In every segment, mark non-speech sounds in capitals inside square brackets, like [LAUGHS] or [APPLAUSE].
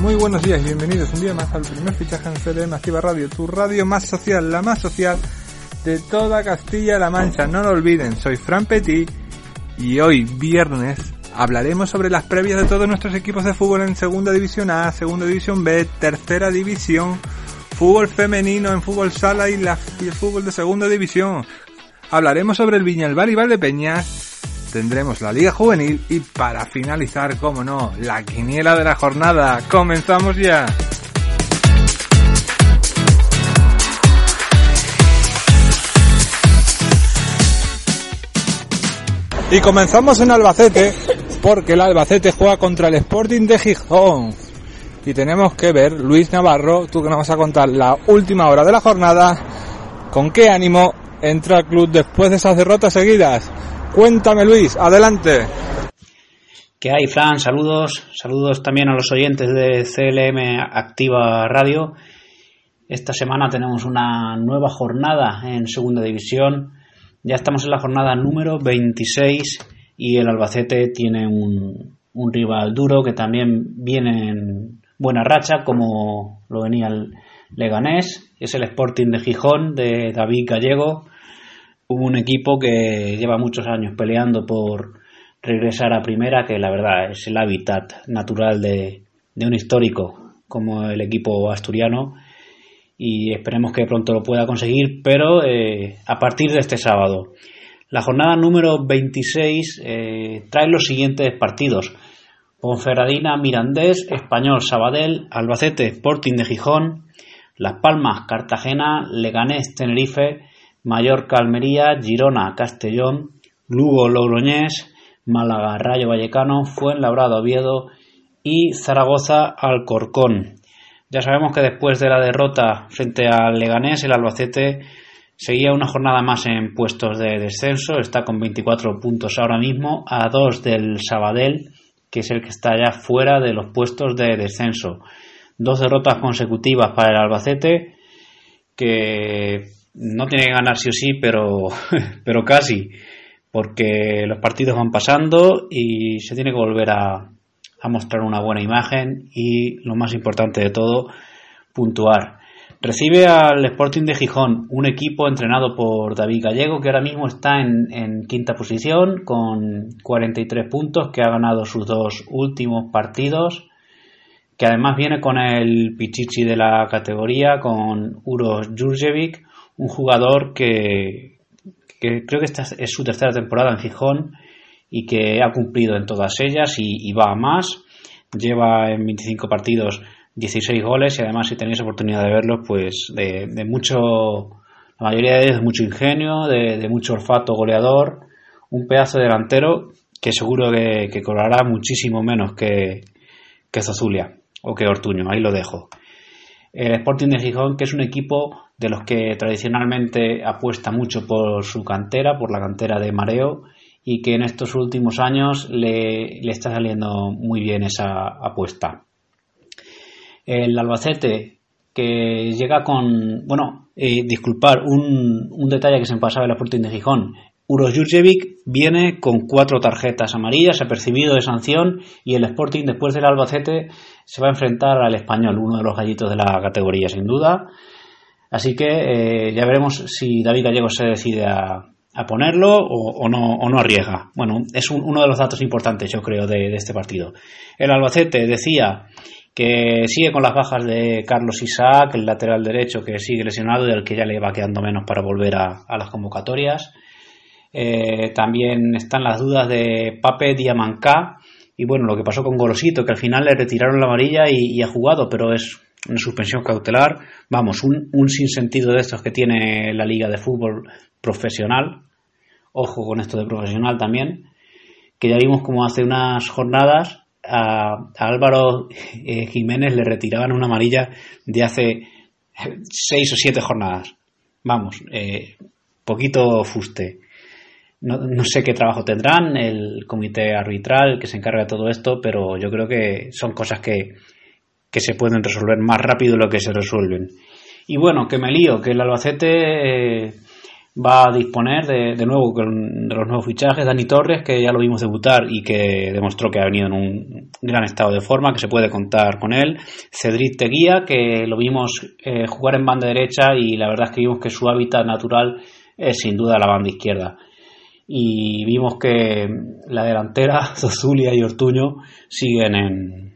Muy buenos días y bienvenidos un día más al primer fichaje en CDM Activa Radio, tu radio más social, la más social de toda Castilla-La Mancha. No lo olviden, soy Fran Petit y hoy, viernes, hablaremos sobre las previas de todos nuestros equipos de fútbol en Segunda División A, Segunda División B, Tercera División, fútbol femenino en fútbol sala y, la, y el fútbol de Segunda División. Hablaremos sobre el Viñalbal y Valdepeñas tendremos la Liga Juvenil y para finalizar, como no, la quiniela de la jornada. ¡Comenzamos ya! Y comenzamos en Albacete, porque el Albacete juega contra el Sporting de Gijón. Y tenemos que ver, Luis Navarro, tú que nos vas a contar la última hora de la jornada, con qué ánimo entra el club después de esas derrotas seguidas. Cuéntame Luis, adelante. ¿Qué hay, Fran? Saludos, saludos también a los oyentes de CLM Activa Radio. Esta semana tenemos una nueva jornada en Segunda División. Ya estamos en la jornada número 26 y el Albacete tiene un, un rival duro que también viene en buena racha, como lo venía el Leganés. Es el Sporting de Gijón de David Gallego un equipo que lleva muchos años peleando por regresar a primera, que la verdad es el hábitat natural de, un histórico como el equipo asturiano y esperemos que pronto lo pueda conseguir, pero eh, a partir de este sábado. La jornada número 26 eh, trae los siguientes partidos. Ponferradina, Mirandés, Español, Sabadell, Albacete, Sporting de Gijón, Las Palmas, Cartagena, Leganés, Tenerife, Mallorca, Almería, Girona, Castellón, Lugo, Logroñés, Málaga, Rayo Vallecano, Fuenlabrado, Oviedo y Zaragoza, Alcorcón. Ya sabemos que después de la derrota frente al Leganés, el Albacete seguía una jornada más en puestos de descenso, está con 24 puntos ahora mismo, a dos del Sabadell, que es el que está ya fuera de los puestos de descenso. Dos derrotas consecutivas para el Albacete, que no tiene que ganar sí o sí, pero, [LAUGHS] pero casi, porque los partidos van pasando y se tiene que volver a, mostrar una buena imagen y, lo más importante de todo, puntuar. Recibe al Sporting de Gijón, un equipo entrenado por David Gallego, que ahora mismo está en, en, quinta posición con 43 puntos, que ha ganado sus dos últimos partidos, que además viene con el Pichichi de la categoría, con Uros Jurjevic, un jugador que, creo que esta es su tercera temporada en Gijón y que ha cumplido en todas ellas y, va a más. Lleva en 25 partidos 16 goles y además si tenéis oportunidad de verlos, pues de, mucho, la mayoría de ellos de mucho ingenio, de, mucho olfato goleador, un pedazo delantero que seguro que, que cobrará muchísimo menos que, que Zozulia o que Ortuño, ahí lo dejo. El Sporting de Gijón, que es un equipo de los que tradicionalmente apuesta mucho por su cantera, por la cantera de Mareo, y que en estos últimos años le, está saliendo muy bien esa apuesta. El Albacete, que llega con, bueno, eh, disculpar, un, un, detalle que se me pasaba en la Sporting de Gijón. Uros Jurjevic viene con cuatro tarjetas amarillas, ha percibido de sanción y el Sporting después del Albacete se va a enfrentar al Español, uno de los gallitos de la categoría sin duda. Así que eh, ya veremos si David Gallego se decide a, ponerlo o, no, o, no, arriesga. Bueno, es uno de los datos importantes, yo creo, de, este partido. El Albacete decía que sigue con las bajas de Carlos Isaac, el lateral derecho que sigue lesionado y del que ya le va quedando menos para volver a, las convocatorias. Eh, también están las dudas de Pape Diamancá y bueno, lo que pasó con Golosito, que al final le retiraron la amarilla y ha jugado, pero es una suspensión cautelar, vamos, un, un sinsentido de estos que tiene la liga de fútbol profesional, ojo con esto de profesional también, que ya vimos como hace unas jornadas a, Álvaro eh, Jiménez le retiraban una amarilla de hace seis o siete jornadas. Vamos, eh, poquito fuste. No, no, sé qué trabajo tendrán el comité arbitral que se encarga de todo esto, pero yo creo que son cosas que, que se pueden resolver más rápido de lo que se resuelven. Y bueno, que me lío, que el Albacete eh, va a disponer de, de nuevo de los nuevos fichajes. Dani Torres, que ya lo vimos debutar y que demostró que ha venido en un gran estado de forma, que se puede contar con él. Cedric Teguía, que lo vimos eh, jugar en banda derecha y la verdad es que vimos que su hábitat natural es sin duda la banda izquierda. Y vimos que la delantera, [LAUGHS] Zozulia y Ortuño, siguen en,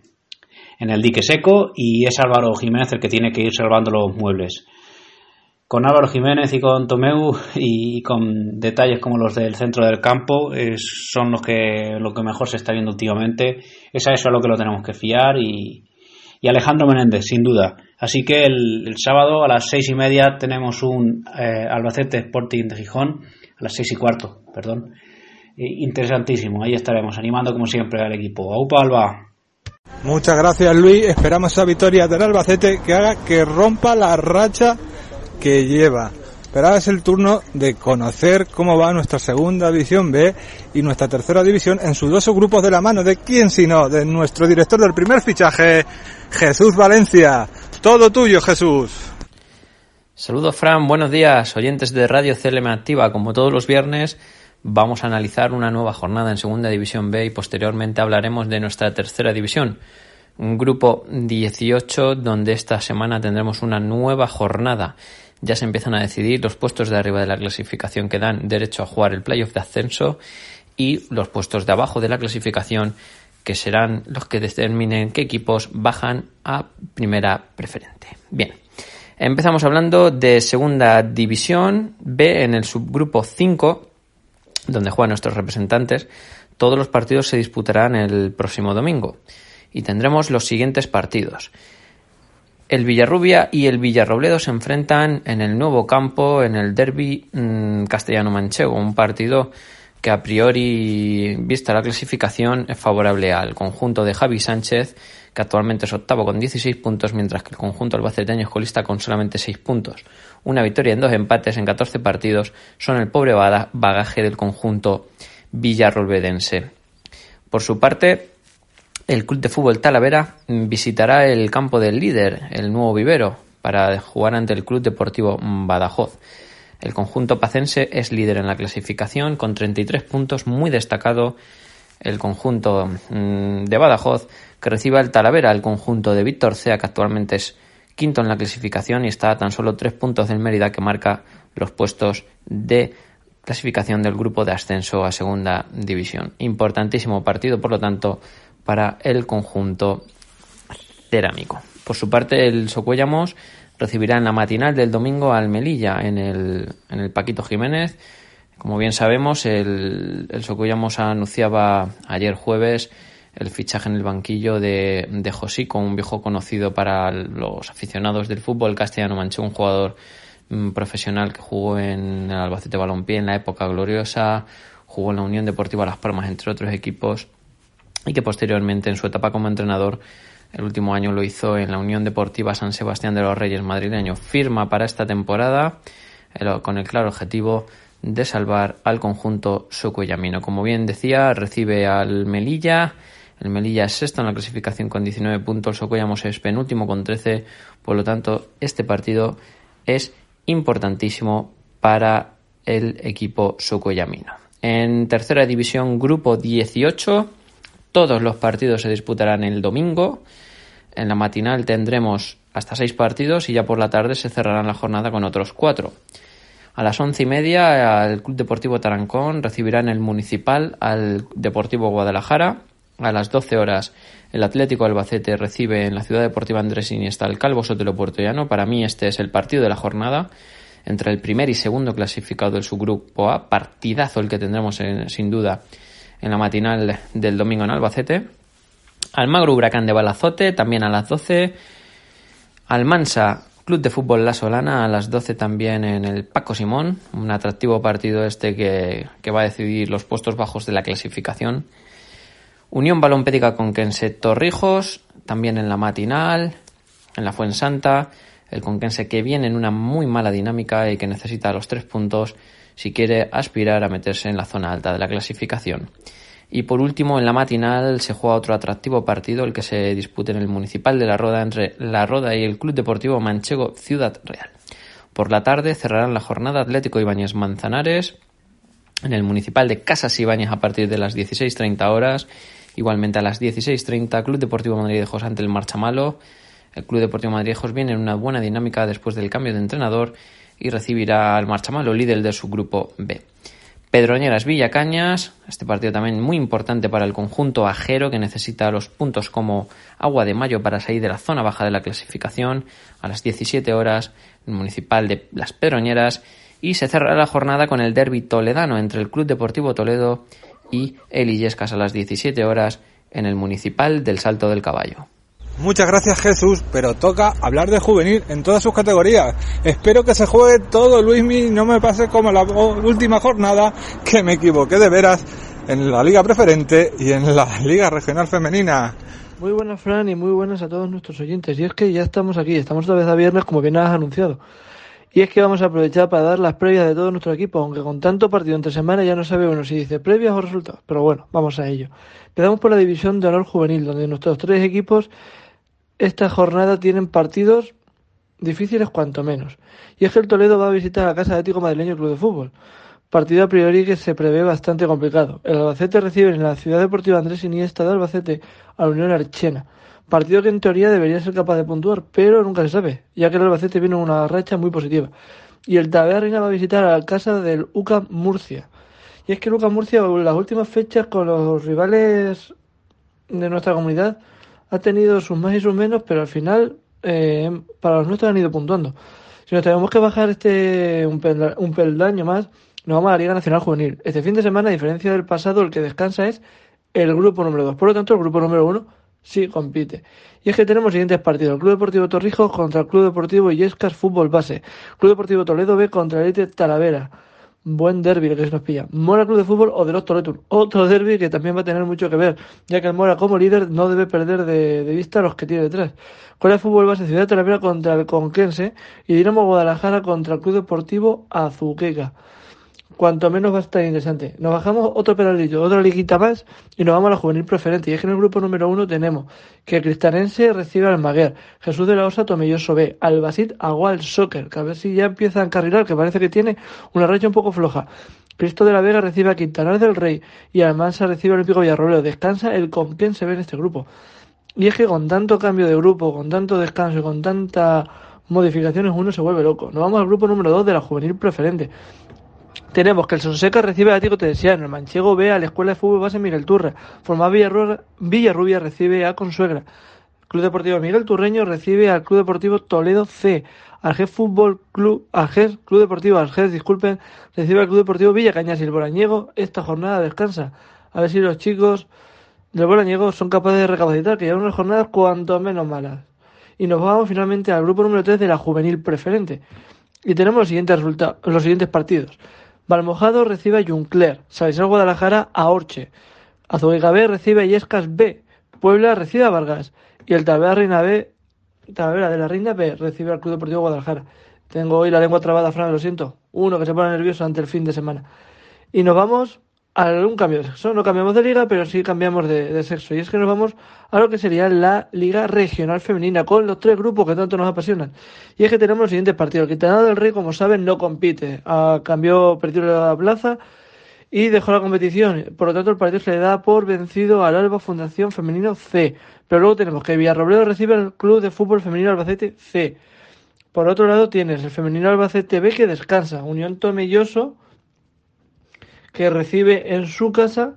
en el dique seco y es Álvaro Jiménez el que tiene que ir salvando los muebles. Con Álvaro Jiménez y con Tomeu y con detalles como los del centro del campo son los que lo que mejor se está viendo últimamente. Es a eso a lo que lo tenemos que fiar y, Alejandro Menéndez sin duda. Así que el, sábado a las seis y media tenemos un eh, Albacete Sporting de Gijón a las seis y cuarto perdón. Interesantísimo ahí estaremos animando como siempre al equipo. Aupa Alba Muchas gracias Luis, esperamos esa victoria del Albacete que haga que rompa la racha que lleva. Pero ahora es el turno de conocer cómo va nuestra segunda división B y nuestra tercera división en sus dos grupos de la mano. ¿De quién sino? De nuestro director del primer fichaje, Jesús Valencia. Todo tuyo, Jesús. Saludos, Fran. Buenos días, oyentes de Radio CLM Activa. Como todos los viernes, vamos a analizar una nueva jornada en Segunda División B y posteriormente hablaremos de nuestra tercera división. Un grupo 18 donde esta semana tendremos una nueva jornada ya se empiezan a decidir los puestos de arriba de la clasificación que dan derecho a jugar el playoff de ascenso y los puestos de abajo de la clasificación que serán los que determinen qué equipos bajan a primera preferente. Bien, empezamos hablando de segunda división B en el subgrupo 5, donde juegan nuestros representantes. Todos los partidos se disputarán el próximo domingo y tendremos los siguientes partidos. El Villarrubia y el Villarrobledo se enfrentan en el nuevo campo en el derby mm, castellano-manchego, un partido que a priori, vista la clasificación, es favorable al conjunto de Javi Sánchez, que actualmente es octavo con 16 puntos, mientras que el conjunto albaceteño es colista con solamente 6 puntos. Una victoria en dos empates en 14 partidos son el pobre bagaje del conjunto villarrobledense. Por su parte, el Club de Fútbol Talavera visitará el campo del líder, el nuevo vivero, para jugar ante el Club Deportivo Badajoz. El conjunto pacense es líder en la clasificación con 33 puntos, muy destacado el conjunto mm, de Badajoz que recibe al Talavera, el conjunto de Víctor Cea que actualmente es quinto en la clasificación y está a tan solo tres puntos del Mérida que marca los puestos de clasificación del grupo de ascenso a segunda división. Importantísimo partido, por lo tanto, para el conjunto cerámico. Por su parte, el Socuellamos recibirá en la matinal del domingo al Melilla en el, en el Paquito Jiménez. Como bien sabemos, el, el Socuellamos anunciaba ayer jueves el fichaje en el banquillo de, de Josico, un viejo conocido para los aficionados del fútbol castellano manchú, un jugador mm, profesional que jugó en el Albacete Balompié en la época gloriosa, jugó en la Unión Deportiva Las Palmas, entre otros equipos, y que posteriormente en su etapa como entrenador el último año lo hizo en la Unión Deportiva San Sebastián de los Reyes madrileño. Firma para esta temporada con el claro objetivo de salvar al conjunto Socuellamino. Como bien decía, recibe al Melilla. El Melilla es sexto en la clasificación con 19 puntos. Socuellamos es penúltimo con 13. Por lo tanto, este partido es importantísimo para el equipo Socuellamino. En tercera división, grupo 18. Todos los partidos se disputarán el domingo. En la matinal tendremos hasta seis partidos y ya por la tarde se cerrará la jornada con otros cuatro. A las once y media el Club Deportivo Tarancón recibirá en el Municipal al Deportivo Guadalajara. A las doce horas el Atlético Albacete recibe en la Ciudad Deportiva Andrés Iniesta al Calvo Sotelo Puertollano. Para mí este es el partido de la jornada entre el primer y segundo clasificado del subgrupo A. Partidazo el que tendremos sin duda en la matinal del domingo en Albacete. Almagro Huracán de Balazote, también a las 12. Almansa, Club de Fútbol La Solana, a las 12 también en el Paco Simón, un atractivo partido este que, que va a decidir los puestos bajos de la clasificación. Unión Balompédica Conquense Torrijos, también en la matinal, en la Fuensanta, el Conquense que viene en una muy mala dinámica y que necesita los tres puntos si quiere aspirar a meterse en la zona alta de la clasificación. Y por último, en la matinal se juega otro atractivo partido, el que se dispute en el Municipal de La Roda entre La Roda y el Club Deportivo Manchego Ciudad Real. Por la tarde cerrarán la jornada Atlético Ibáñez Manzanares en el Municipal de Casas Ibáñez a partir de las 16.30 horas. Igualmente a las 16.30 Club Deportivo Madridejos ante el Marchamalo. El Club Deportivo Madridejos viene en una buena dinámica después del cambio de entrenador y recibirá al Marchamalo, líder de su grupo B. Pedroñeras Villacañas, este partido también muy importante para el conjunto ajero que necesita los puntos como agua de mayo para salir de la zona baja de la clasificación a las 17 horas el municipal de Las Pedroñeras y se cerrará la jornada con el derby toledano entre el Club Deportivo Toledo y el Illescas a las 17 horas en el municipal del Salto del Caballo. Muchas gracias Jesús, pero toca hablar de juvenil en todas sus categorías. Espero que se juegue todo Luismi, no me pase como la última jornada que me equivoqué de veras en la liga preferente y en la [LAUGHS] liga regional femenina. Muy buenas Fran y muy buenas a todos nuestros oyentes. Y es que ya estamos aquí, estamos otra vez a viernes como bien has anunciado. Y es que vamos a aprovechar para dar las previas de todo nuestro equipo, aunque con tanto partido entre semana ya no sabe uno si dice previas o resultados. Pero bueno, vamos a ello. Empezamos por la división de honor juvenil, donde nuestros tres equipos esta jornada tienen partidos difíciles cuanto menos. Y es que el Toledo va a visitar la Casa de Ético Madrileño Club de Fútbol. Partido a priori que se prevé bastante complicado. El Albacete recibe en la Ciudad Deportiva Andrés Iniesta de Albacete a la Unión Archena. Partido que en teoría debería ser capaz de puntuar, pero nunca se sabe, ya que el Albacete viene en una racha muy positiva. Y el Taberna va a visitar a la casa del UCA Murcia. Y es que el UCA Murcia, en las últimas fechas con los rivales de nuestra comunidad, ha tenido sus más y sus menos, pero al final eh, para los nuestros han ido puntuando. Si nos tenemos que bajar este un, peldaño más, nos vamos a la Liga Nacional Juvenil. Este fin de semana, a diferencia del pasado, el que descansa es el grupo número 2. Por lo tanto, el grupo número 1 sí compite. Y es que tenemos siguientes partidos. El Club Deportivo Torrijos contra el Club Deportivo Illescas Fútbol Base. Club Deportivo Toledo B contra el Elite Talavera. Buen derby que se nos pilla. Mora Club de Fútbol o de los Toletur. Otro derby que también va a tener mucho que ver, ya que el Mora como líder no debe perder de, vista a los que tiene detrás. Corea de Fútbol base Ciudad de Talavera contra el Conquense y Dinamo Guadalajara contra el Club Deportivo Azuqueca cuanto menos va a estar interesante. Nos bajamos otro pedalito, otra liguita más y nos vamos a la juvenil preferente. Y es que en el grupo número uno tenemos que Cristarense recibe al Maguer, Jesús de la Osa Tomelloso B, Albasit Agual Soccer, que a ver si ya empieza a encarrilar, que parece que tiene una racha un poco floja. Cristo de la Vega recibe a Quintanar del Rey y Almansa recibe al Olímpico Villarrobledo. Descansa el con quién se ve en este grupo. Y es que con tanto cambio de grupo, con tanto descanso con tantas modificaciones uno se vuelve loco. Nos vamos al grupo número 2 de la juvenil preferente. Tenemos que el Sonseca recibe a Tico Teresiano, el Manchego B a la Escuela de Fútbol Base Miguel Turra, Forma Villarrubia recibe a Consuegra, Club Deportivo Miguel Turreño recibe al Club Deportivo Toledo C, Algés Fútbol Club, Algés, Club Deportivo Algés, disculpen, recibe al Club Deportivo Villa Cañas y el Borañego esta jornada descansa. A ver si los chicos del Borañego son capaces de recapacitar, que ya unas jornadas cuanto menos malas. Y nos vamos finalmente al grupo número 3 de la juvenil preferente. Y tenemos los siguientes resultados, los siguientes partidos. Valmojado recibe a Juncler, Salesal Guadalajara a Orche, Azuega B recibe a Yescas B, Puebla recibe a Vargas y el Talavera Reina B, de la Reina B recibe al Club Deportivo Guadalajara. Tengo hoy la lengua trabada, Fran, lo siento. Uno que se pone nervioso ante el fin de semana. Y nos vamos algún cambio de sexo. No cambiamos de liga, pero sí cambiamos de, sexo. Y es que nos vamos a lo que sería la Liga Regional Femenina, con los tres grupos que tanto nos apasionan. Y es que tenemos los siguientes partidos. Quintana del Rey, como saben, no compite. A, cambió, perdió la plaza y dejó la competición. Por lo tanto, el partido se le da por vencido al Alba Fundación Femenino C. Pero luego tenemos que Villarrobledo recibe al Club de Fútbol Femenino Albacete C. Por otro lado, tienes el Femenino Albacete B que descansa. Unión Tomelloso que recibe en su casa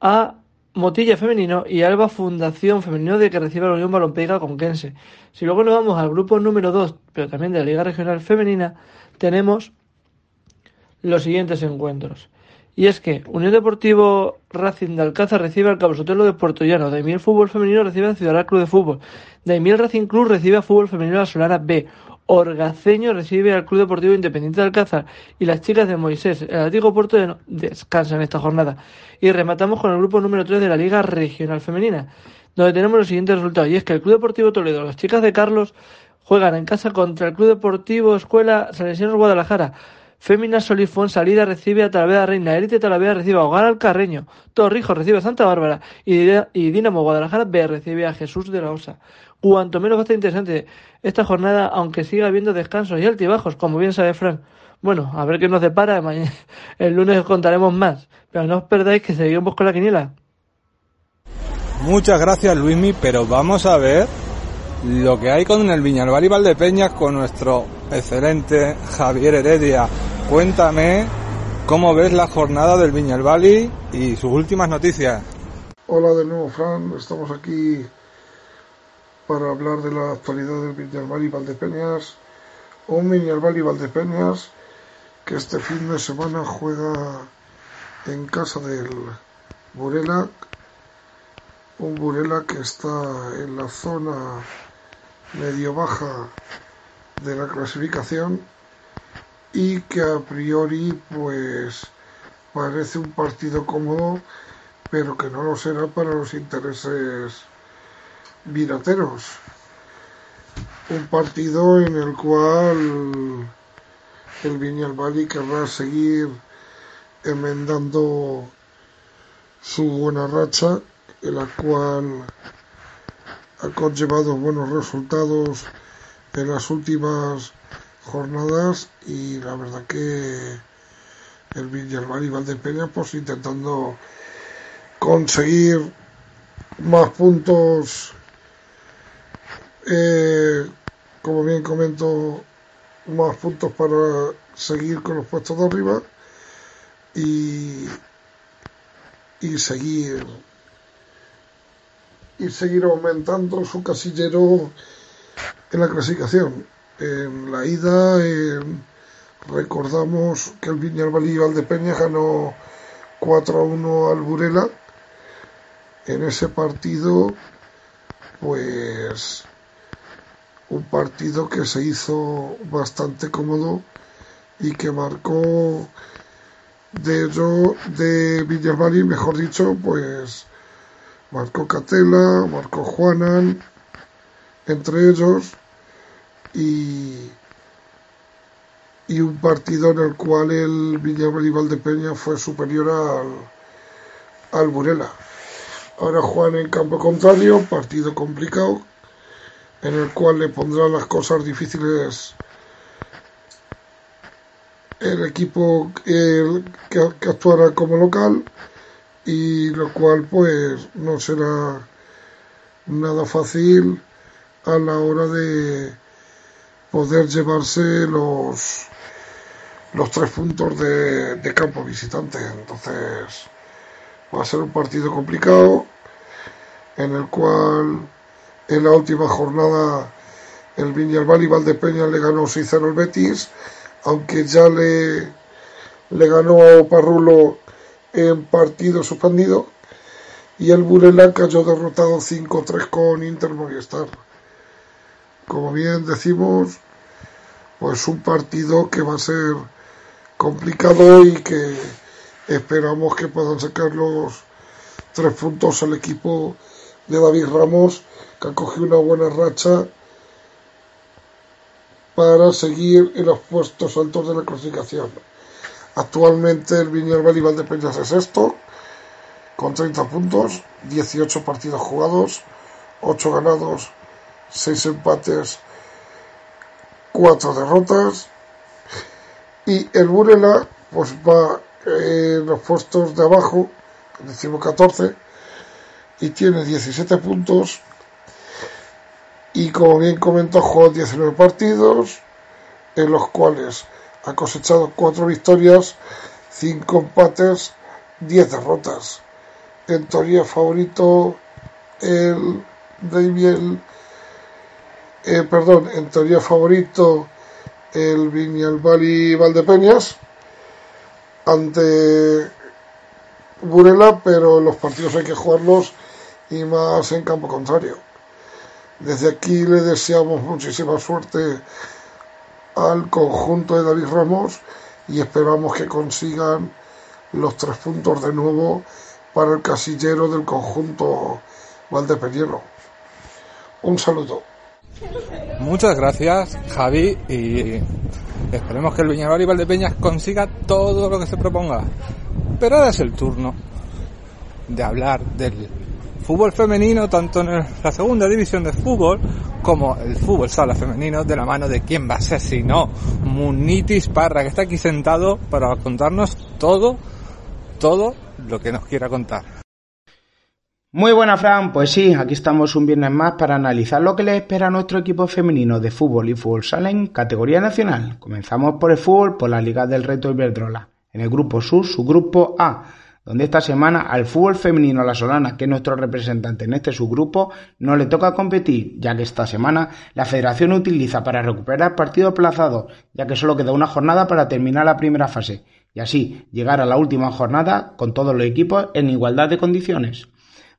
a Motilla Femenino y Alba Fundación Femenino de que recibe a la Unión Balompédica Conquense. Si luego nos vamos al grupo número 2, pero también de la Liga Regional Femenina, tenemos los siguientes encuentros. Y es que Unión Deportivo Racing de Alcázar recibe al Cabo Sotelo de Puerto Llano, Daimiel Fútbol Femenino recibe al Ciudad Club de Fútbol, Daimiel Racing Club recibe a Fútbol Femenino a Solana B, Orgaceño recibe al Club Deportivo Independiente de Alcázar y las chicas de Moisés, el antiguo Puerto de descansan esta jornada. Y rematamos con el grupo número 3 de la Liga Regional Femenina, donde tenemos los siguientes resultados. Y es que el Club Deportivo Toledo, las chicas de Carlos, juegan en casa contra el Club Deportivo Escuela Salesianos Guadalajara. Fémina Solifón Salida recibe a Talavera Reina, Élite Talavera recibe a Hogar Alcarreño, Torrijos recibe a Santa Bárbara y Dinamo Guadalajara B recibe a Jesús de la Osa. Cuanto menos va a estar interesante esta jornada, aunque siga habiendo descansos y altibajos, como bien sabe Frank. Bueno, a ver qué nos depara. [LAUGHS] El lunes os contaremos más. Pero no os perdáis que seguimos con la quiniela. Muchas gracias, Luismi, pero vamos a ver lo que hay con el Viñalbal y Valdepeñas con nuestro excelente Javier Heredia. Cuéntame cómo ves la jornada del Viñalbali y sus últimas noticias. Hola de nuevo, Fran. Estamos aquí para hablar de la actualidad del Viñalbal y Valdepeñas. Un Viñalbal y Valdepeñas que este fin de semana juega en casa del Burela. Un Burela que está en la zona medio baja de la clasificación y que a priori pues parece un partido cómodo pero que no lo será para los intereses virateros. Un partido en el cual el Viñalbali querrá seguir enmendando su buena racha en la cual ha conllevado buenos resultados en las últimas jornadas y la verdad que el Villarreal y Valdepeña pues intentando conseguir más puntos eh, como bien comento más puntos para seguir con los puestos de arriba y, y seguir y seguir aumentando su casillero en la clasificación. En la ida recordamos que el Viñalbal y Valdepeña ganó 4 a 1 al Burela. En ese partido, pues un partido que se hizo bastante cómodo y que marcó de ello de Villarreal, mejor dicho, pues marcó Catela, marcó Juanan, entre ellos, y, y un partido en el cual el Villarreal y Valdepeña fue superior al, al Burela. Ahora Juan en campo contrario, partido complicado, en el cual le pondrá las cosas difíciles el equipo que actuará como local y lo cual pues no será nada fácil a la hora de poder llevarse los los tres puntos de, de campo visitante entonces va a ser un partido complicado en el cual en la última jornada el Viñalbal y Valdepeña le ganó 6-0 al Betis aunque ya le le ganó a Parrulo en partido suspendido y el Burela cayó derrotado 5-3 con Inter Movistar. Como bien decimos, pues un partido que va a ser complicado y que esperamos que puedan sacar los tres puntos al equipo de David Ramos, que ha cogido una buena racha para seguir en los puestos altos de la clasificación. Actualmente el Viñalbal y Valdepeñas es sexto, con 30 puntos, 18 partidos jugados, 8 ganados, 6 empates, 4 derrotas. Y el Burela pues va en los puestos de abajo, decimos 14, y tiene 17 puntos. Y como bien comentó, jugó 19 partidos, en los cuales ha cosechado cuatro victorias, cinco empates, diez derrotas. En teoría favorito el David, eh, perdón, en teoría favorito el Viñalbal y Valdepeñas ante Burela, pero los partidos hay que jugarlos y más en campo contrario. Desde aquí le deseamos muchísima suerte al conjunto de David Ramos y esperamos que consigan los tres puntos de nuevo para el casillero del conjunto Valdepeñero. Un saludo. Muchas gracias, Javi, y esperemos que el Viñarol y Valdepeñas consiga todo lo que se proponga. Pero ahora es el turno de hablar del fútbol femenino, tanto en la segunda división de fútbol como el fútbol sala femenino, de la mano de quién va a ser si no, Munitis Parra, que está aquí sentado para contarnos todo, todo lo que nos quiera contar. Muy buena, Fran. Pues sí, aquí estamos un viernes más para analizar lo que le espera a nuestro equipo femenino de fútbol y fútbol sala en categoría nacional. Comenzamos por el fútbol, por la Liga del Reto Iberdrola. En el grupo sur, su grupo A, donde esta semana al fútbol femenino La Solana, que es nuestro representante en este subgrupo, no le toca competir, ya que esta semana la federación utiliza para recuperar partidos aplazados, ya que solo queda una jornada para terminar la primera fase, y así llegar a la última jornada con todos los equipos en igualdad de condiciones.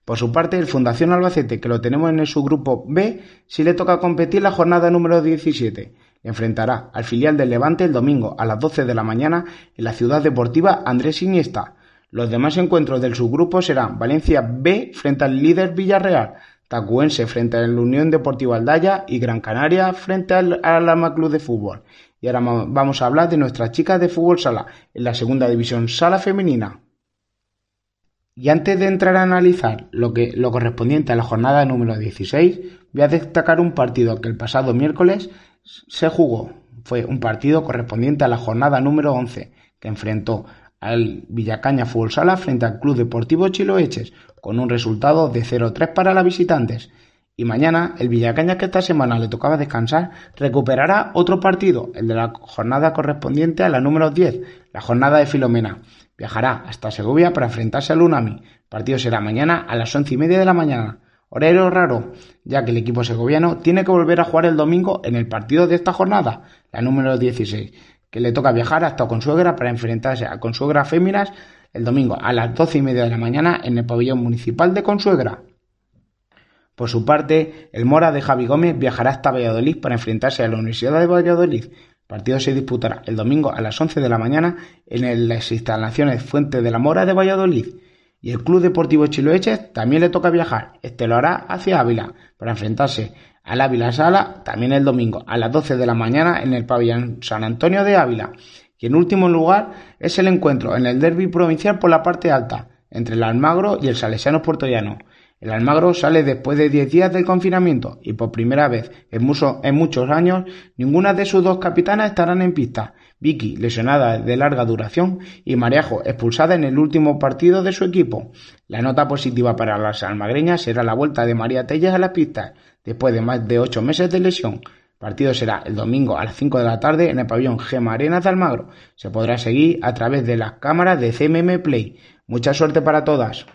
Por su parte, el Fundación Albacete, que lo tenemos en su grupo B, sí le toca competir la jornada número 17. Enfrentará al filial del Levante el domingo a las 12 de la mañana en la ciudad deportiva Andrés Iniesta. Los demás encuentros del subgrupo serán Valencia B frente al líder Villarreal, Tacuense frente a la Unión Deportiva Aldaya y Gran Canaria frente al Alama Club de Fútbol. Y ahora vamos a hablar de nuestras chicas de fútbol sala en la segunda división sala femenina. Y antes de entrar a analizar lo, que, lo correspondiente a la jornada número 16, voy a destacar un partido que el pasado miércoles se jugó. Fue un partido correspondiente a la jornada número 11, que enfrentó al Villacaña Fútbol Sala frente al Club Deportivo Chiloeches, con un resultado de 0-3 para las visitantes. Y mañana, el Villacaña que esta semana le tocaba descansar, recuperará otro partido, el de la jornada correspondiente a la número 10, la jornada de Filomena. Viajará hasta Segovia para enfrentarse al Unami. Partido será mañana a las once y media de la mañana. Horario raro, ya que el equipo segoviano tiene que volver a jugar el domingo en el partido de esta jornada, la número 16, que le toca viajar hasta Consuegra para enfrentarse a Consuegra Féminas el domingo a las doce y media de la mañana en el pabellón municipal de Consuegra. Por su parte, el Mora de Javi Gómez viajará hasta Valladolid para enfrentarse a la Universidad de Valladolid el partido se disputará el domingo a las 11 de la mañana en las instalaciones Fuente de la Mora de Valladolid. Y el Club Deportivo Chiloeches también le toca viajar. Este lo hará hacia Ávila para enfrentarse al Ávila Sala también el domingo a las 12 de la mañana en el pabellón San Antonio de Ávila. Y en último lugar es el encuentro en el derby provincial por la parte alta entre el Almagro y el Salesiano Puertollano. El Almagro sale después de 10 días del confinamiento y por primera vez en, muchos años ninguna de sus dos capitanas estarán en pista. Vicky, lesionada de larga duración, y Marejo, expulsada en el último partido de su equipo. La nota positiva para las almagreñas será la vuelta de María Telles a la pista, después de más de 8 meses de lesión. El partido será el domingo a las 5 de la tarde en el pabellón Gema Arenas de Almagro. Se podrá seguir a través de las cámaras de CMM Play. Mucha suerte para todas.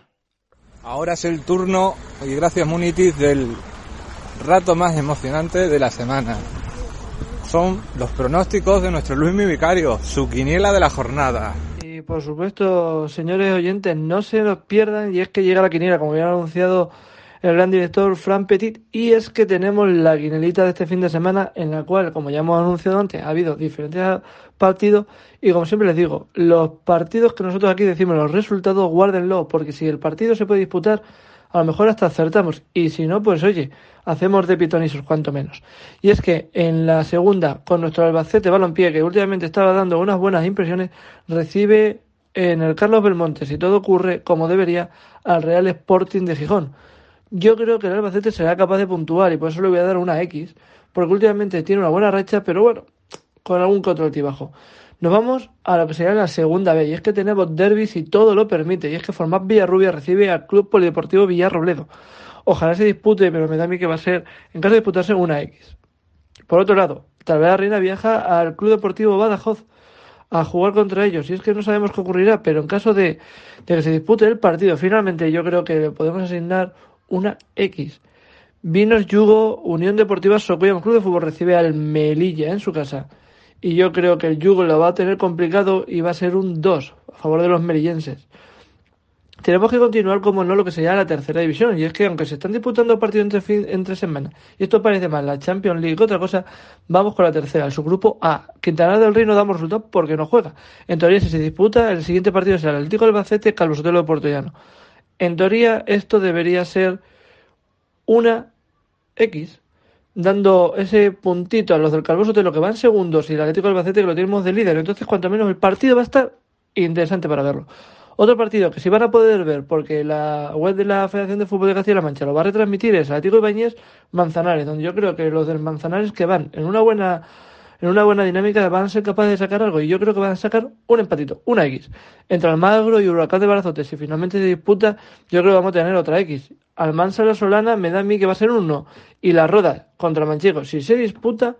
Ahora es el turno, y gracias Munitis, del rato más emocionante de la semana. Son los pronósticos de nuestro Luis Mi Vicario, su quiniela de la jornada. Y por supuesto, señores oyentes, no se nos pierdan, y es que llega la quiniela, como ya ha anunciado el gran director Fran Petit, y es que tenemos la quinelita de este fin de semana, en la cual, como ya hemos anunciado antes, ha habido diferentes partidos, y como siempre les digo, los partidos que nosotros aquí decimos, los resultados, guárdenlos, porque si el partido se puede disputar, a lo mejor hasta acertamos, y si no, pues oye, hacemos de pitonisos cuanto menos. Y es que en la segunda, con nuestro Albacete Balompié, que últimamente estaba dando unas buenas impresiones, recibe en el Carlos Belmonte, si todo ocurre como debería, al Real Sporting de Gijón. Yo creo que el Albacete será capaz de puntuar y por eso le voy a dar una X, porque últimamente tiene una buena racha, pero bueno, con algún control altibajo. Nos vamos a lo que sería la segunda vez, y es que tenemos derbis y todo lo permite, y es que Format Villarrubia recibe al Club Polideportivo Villarrobledo. Ojalá se dispute, pero me da a mí que va a ser, en caso de disputarse, una X. Por otro lado, la Reina viaja al Club Deportivo Badajoz a jugar contra ellos. Y es que no sabemos qué ocurrirá, pero en caso de que se dispute el partido, finalmente yo creo que le podemos asignar una X. Vinos Yugo, Unión Deportiva Socoya, club de fútbol recibe al Melilla en su casa. Y yo creo que el Yugo lo va a tener complicado y va a ser un 2 a favor de los melillenses. tenemos que continuar como no lo que sería la tercera división. Y es que aunque se están disputando partidos entre, fin, entre semanas, y esto parece más la Champions League que otra cosa, vamos con la tercera, el subgrupo A. Quintana del Rey no damos resultados porque no juega. En teoría, si se disputa, el siguiente partido será el Atlético del Bacete, Calvo Sotelo de Portollano. En teoría, esto debería ser una X, dando ese puntito a los del Calvo Sotelo que van segundos y el Atlético del Bacete que lo tenemos de líder. Entonces, cuanto menos el partido va a estar interesante para verlo. Otro partido que sí van a poder ver, porque la web de la Federación de Fútbol de Castilla-La Mancha lo va a retransmitir, es Atlético Ibáñez Manzanares, donde yo creo que los del Manzanares que van en una buena en una buena dinámica van a ser capaces de sacar algo y yo creo que van a sacar un empatito, una X. Entre Almagro y Huracán de Barazote, si finalmente se disputa, yo creo que vamos a tener otra X. Almansa la Solana me da a mí que va a ser un 1 y la Roda contra Manchego, si se disputa,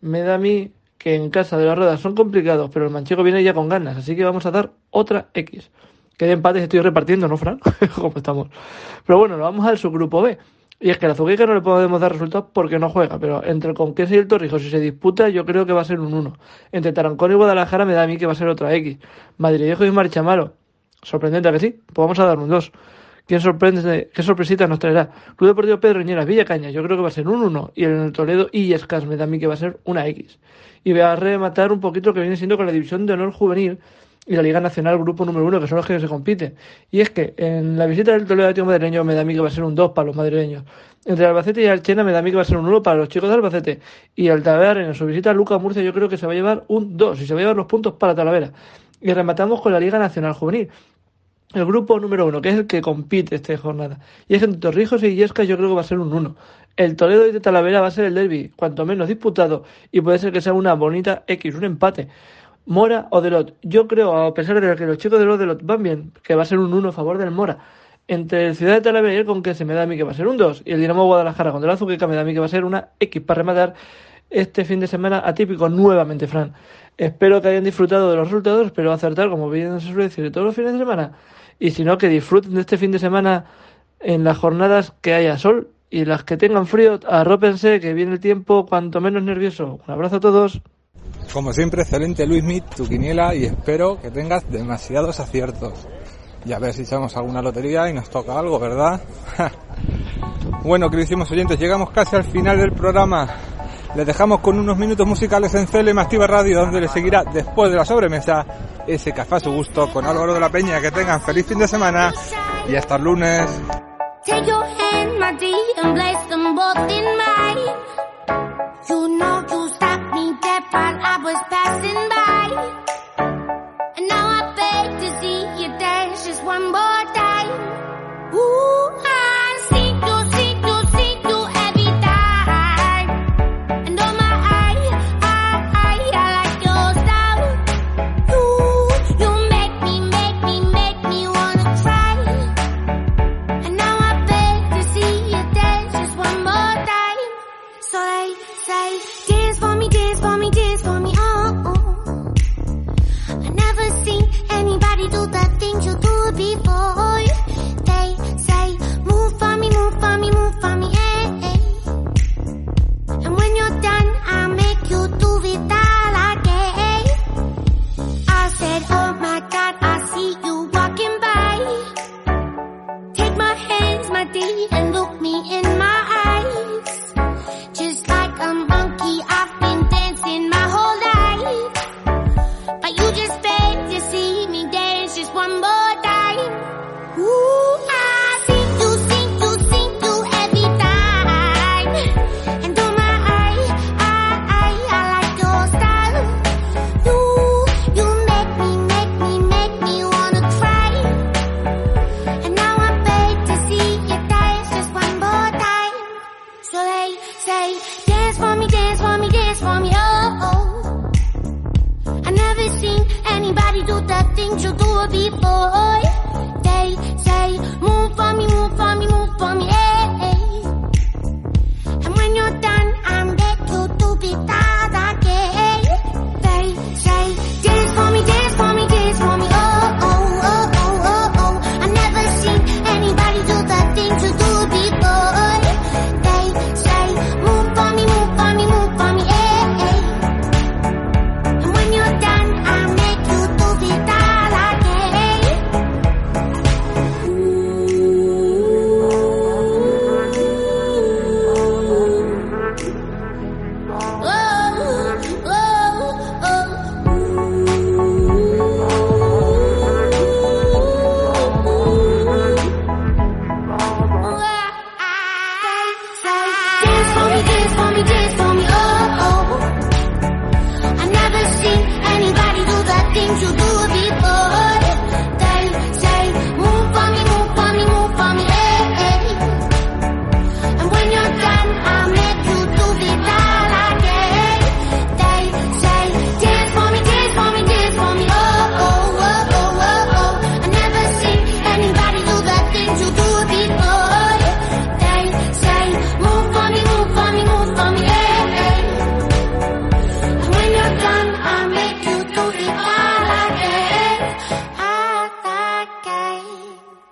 me da a mí que en casa de la Roda son complicados, pero el Manchego viene ya con ganas, así que vamos a dar otra X. Que de empates estoy repartiendo, ¿no, Fran? [LAUGHS] ¿Cómo estamos? Pero bueno, nos vamos al subgrupo B. Y es que a la Zuquica no le podemos dar resultados porque no juega, pero entre el Conquense y el Torrijos, si se disputa, yo creo que va a ser un 1. Entre Tarancón y Guadalajara me da a mí que va a ser otra X. Madridejo y Marchamalo. Sorprendente ¿a que sí. Pues vamos a dar un 2. ¿Quién sorprende, ¿Qué sorpresita nos traerá? Club Deportivo Pedro Villa Caña, yo creo que va a ser un 1. Y en el Toledo y Escas me da a mí que va a ser una X. Y voy a rematar un poquito lo que viene siendo con la división de honor juvenil, y la Liga Nacional Grupo número uno, que son los que se compiten. Y es que en la visita del Toledo Atlético Madrileño me da a mí que va a ser un 2 para los madrileños. Entre Albacete y Alchena me da a mí que va a ser un 1 para los chicos de Albacete. Y el Talavera en su visita a Lucas Murcia yo creo que se va a llevar un 2 y se va a llevar los puntos para Talavera. Y rematamos con la Liga Nacional Juvenil. El grupo número uno, que es el que compite esta jornada. Y es entre Torrijos y Illesca yo creo que va a ser un 1. El Toledo y de Talavera va a ser el derby, cuanto menos disputado, y puede ser que sea una bonita X, un empate. Mora o Delot. Yo creo, a pesar de que los chicos de los Delot van bien, que va a ser un 1 a favor del Mora. Entre el Ciudad de Talavera y el con que se me da a mí que va a ser un 2. Y el Dinamo Guadalajara contra el Azuqueca me da a mí que va a ser una X para rematar este fin de semana atípico nuevamente, Fran. Espero que hayan disfrutado de los resultados, pero acertar, como bien se suele decir, todos los fines de semana. Y si no, que disfruten de este fin de semana en las jornadas que haya sol y las que tengan frío, arrópense, que viene el tiempo cuanto menos nervioso. Un abrazo a todos. Como siempre, excelente Luis Mit, tu quiniela y espero que tengas demasiados aciertos. Y a ver si echamos alguna lotería y nos toca algo, ¿verdad? [LAUGHS] bueno, queridos oyentes, llegamos casi al final del programa. Les dejamos con unos minutos musicales en CLM Activa Radio, donde les seguirá después de la sobremesa ese café a su gusto con Álvaro de la Peña. Que tengan feliz fin de semana y hasta el lunes. Was passing by. And now I beg to see you dance just one more time. Ooh,